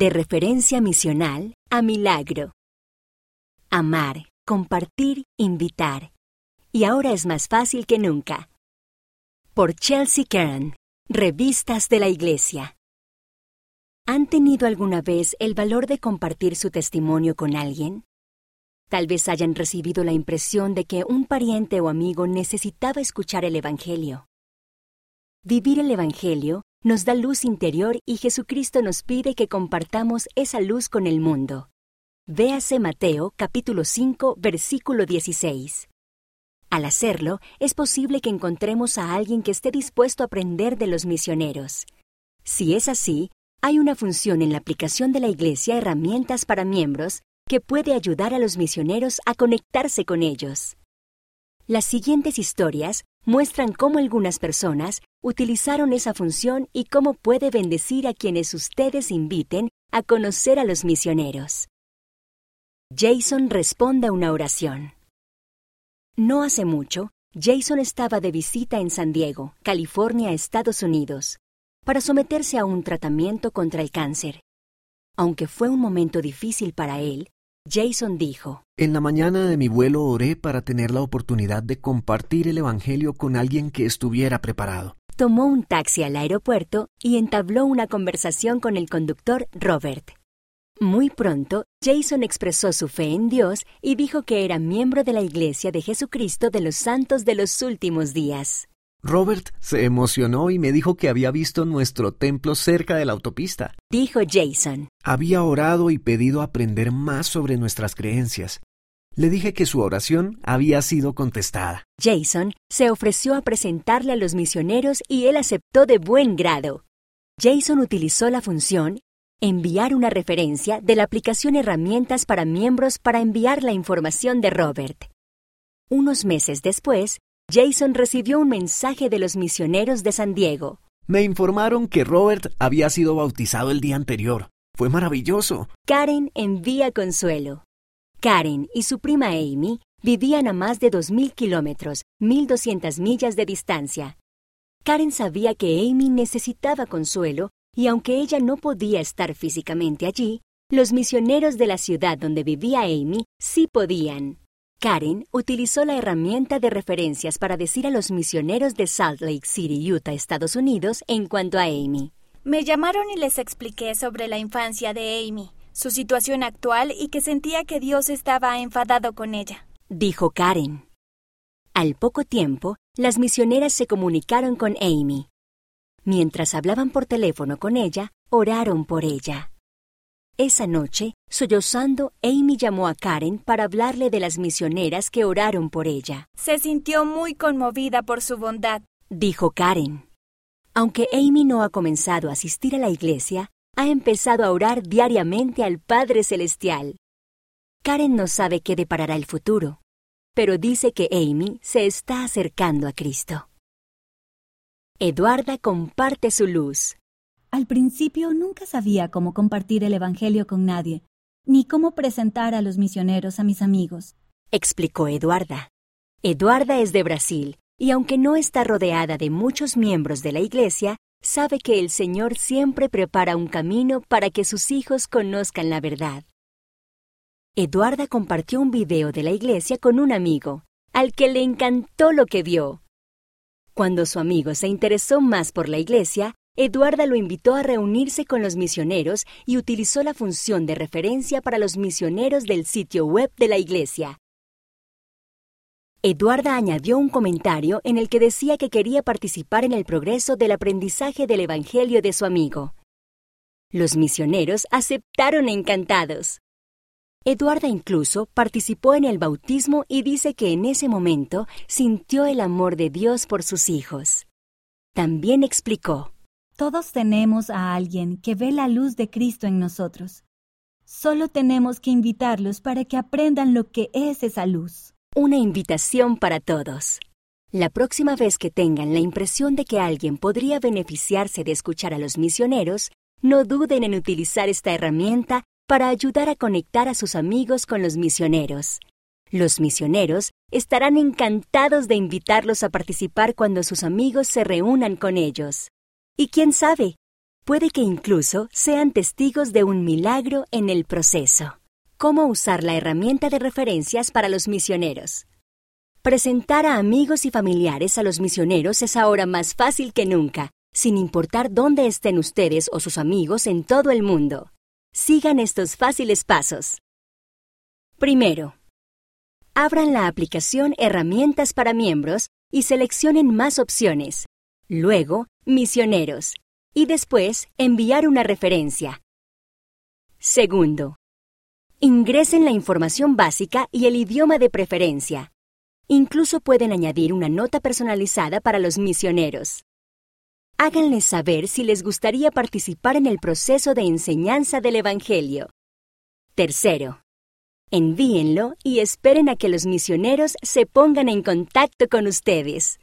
De referencia misional a milagro. Amar, compartir, invitar. Y ahora es más fácil que nunca. Por Chelsea Kern, Revistas de la Iglesia. ¿Han tenido alguna vez el valor de compartir su testimonio con alguien? Tal vez hayan recibido la impresión de que un pariente o amigo necesitaba escuchar el Evangelio. Vivir el Evangelio nos da luz interior y Jesucristo nos pide que compartamos esa luz con el mundo. Véase Mateo capítulo 5 versículo 16. Al hacerlo, es posible que encontremos a alguien que esté dispuesto a aprender de los misioneros. Si es así, hay una función en la aplicación de la Iglesia herramientas para miembros que puede ayudar a los misioneros a conectarse con ellos. Las siguientes historias muestran cómo algunas personas utilizaron esa función y cómo puede bendecir a quienes ustedes inviten a conocer a los misioneros. Jason responde a una oración. No hace mucho, Jason estaba de visita en San Diego, California, Estados Unidos, para someterse a un tratamiento contra el cáncer. Aunque fue un momento difícil para él, Jason dijo, En la mañana de mi vuelo oré para tener la oportunidad de compartir el Evangelio con alguien que estuviera preparado. Tomó un taxi al aeropuerto y entabló una conversación con el conductor Robert. Muy pronto, Jason expresó su fe en Dios y dijo que era miembro de la Iglesia de Jesucristo de los Santos de los Últimos Días. Robert se emocionó y me dijo que había visto nuestro templo cerca de la autopista. Dijo Jason. Había orado y pedido aprender más sobre nuestras creencias. Le dije que su oración había sido contestada. Jason se ofreció a presentarle a los misioneros y él aceptó de buen grado. Jason utilizó la función enviar una referencia de la aplicación Herramientas para miembros para enviar la información de Robert. Unos meses después, Jason recibió un mensaje de los misioneros de San Diego. Me informaron que Robert había sido bautizado el día anterior. Fue maravilloso. Karen envía consuelo. Karen y su prima Amy vivían a más de 2.000 kilómetros, 1.200 millas de distancia. Karen sabía que Amy necesitaba consuelo y aunque ella no podía estar físicamente allí, los misioneros de la ciudad donde vivía Amy sí podían. Karen utilizó la herramienta de referencias para decir a los misioneros de Salt Lake City, Utah, Estados Unidos, en cuanto a Amy. Me llamaron y les expliqué sobre la infancia de Amy, su situación actual y que sentía que Dios estaba enfadado con ella. Dijo Karen. Al poco tiempo, las misioneras se comunicaron con Amy. Mientras hablaban por teléfono con ella, oraron por ella. Esa noche, sollozando, Amy llamó a Karen para hablarle de las misioneras que oraron por ella. Se sintió muy conmovida por su bondad, dijo Karen. Aunque Amy no ha comenzado a asistir a la iglesia, ha empezado a orar diariamente al Padre Celestial. Karen no sabe qué deparará el futuro, pero dice que Amy se está acercando a Cristo. Eduarda comparte su luz. Al principio nunca sabía cómo compartir el Evangelio con nadie, ni cómo presentar a los misioneros a mis amigos, explicó Eduarda. Eduarda es de Brasil y aunque no está rodeada de muchos miembros de la Iglesia, sabe que el Señor siempre prepara un camino para que sus hijos conozcan la verdad. Eduarda compartió un video de la Iglesia con un amigo, al que le encantó lo que vio. Cuando su amigo se interesó más por la Iglesia, Eduarda lo invitó a reunirse con los misioneros y utilizó la función de referencia para los misioneros del sitio web de la iglesia. Eduarda añadió un comentario en el que decía que quería participar en el progreso del aprendizaje del Evangelio de su amigo. Los misioneros aceptaron encantados. Eduarda incluso participó en el bautismo y dice que en ese momento sintió el amor de Dios por sus hijos. También explicó. Todos tenemos a alguien que ve la luz de Cristo en nosotros. Solo tenemos que invitarlos para que aprendan lo que es esa luz. Una invitación para todos. La próxima vez que tengan la impresión de que alguien podría beneficiarse de escuchar a los misioneros, no duden en utilizar esta herramienta para ayudar a conectar a sus amigos con los misioneros. Los misioneros estarán encantados de invitarlos a participar cuando sus amigos se reúnan con ellos. Y quién sabe, Puede que incluso sean testigos de un milagro en el proceso. ¿Cómo usar la herramienta de referencias para los misioneros? Presentar a amigos y familiares a los misioneros es ahora más fácil que nunca, sin importar dónde estén ustedes o sus amigos en todo el mundo. Sigan estos fáciles pasos. Primero, abran la aplicación Herramientas para miembros y seleccionen más opciones. Luego, Misioneros. Y después, enviar una referencia. Segundo, ingresen la información básica y el idioma de preferencia. Incluso pueden añadir una nota personalizada para los misioneros. Háganles saber si les gustaría participar en el proceso de enseñanza del Evangelio. Tercero, envíenlo y esperen a que los misioneros se pongan en contacto con ustedes.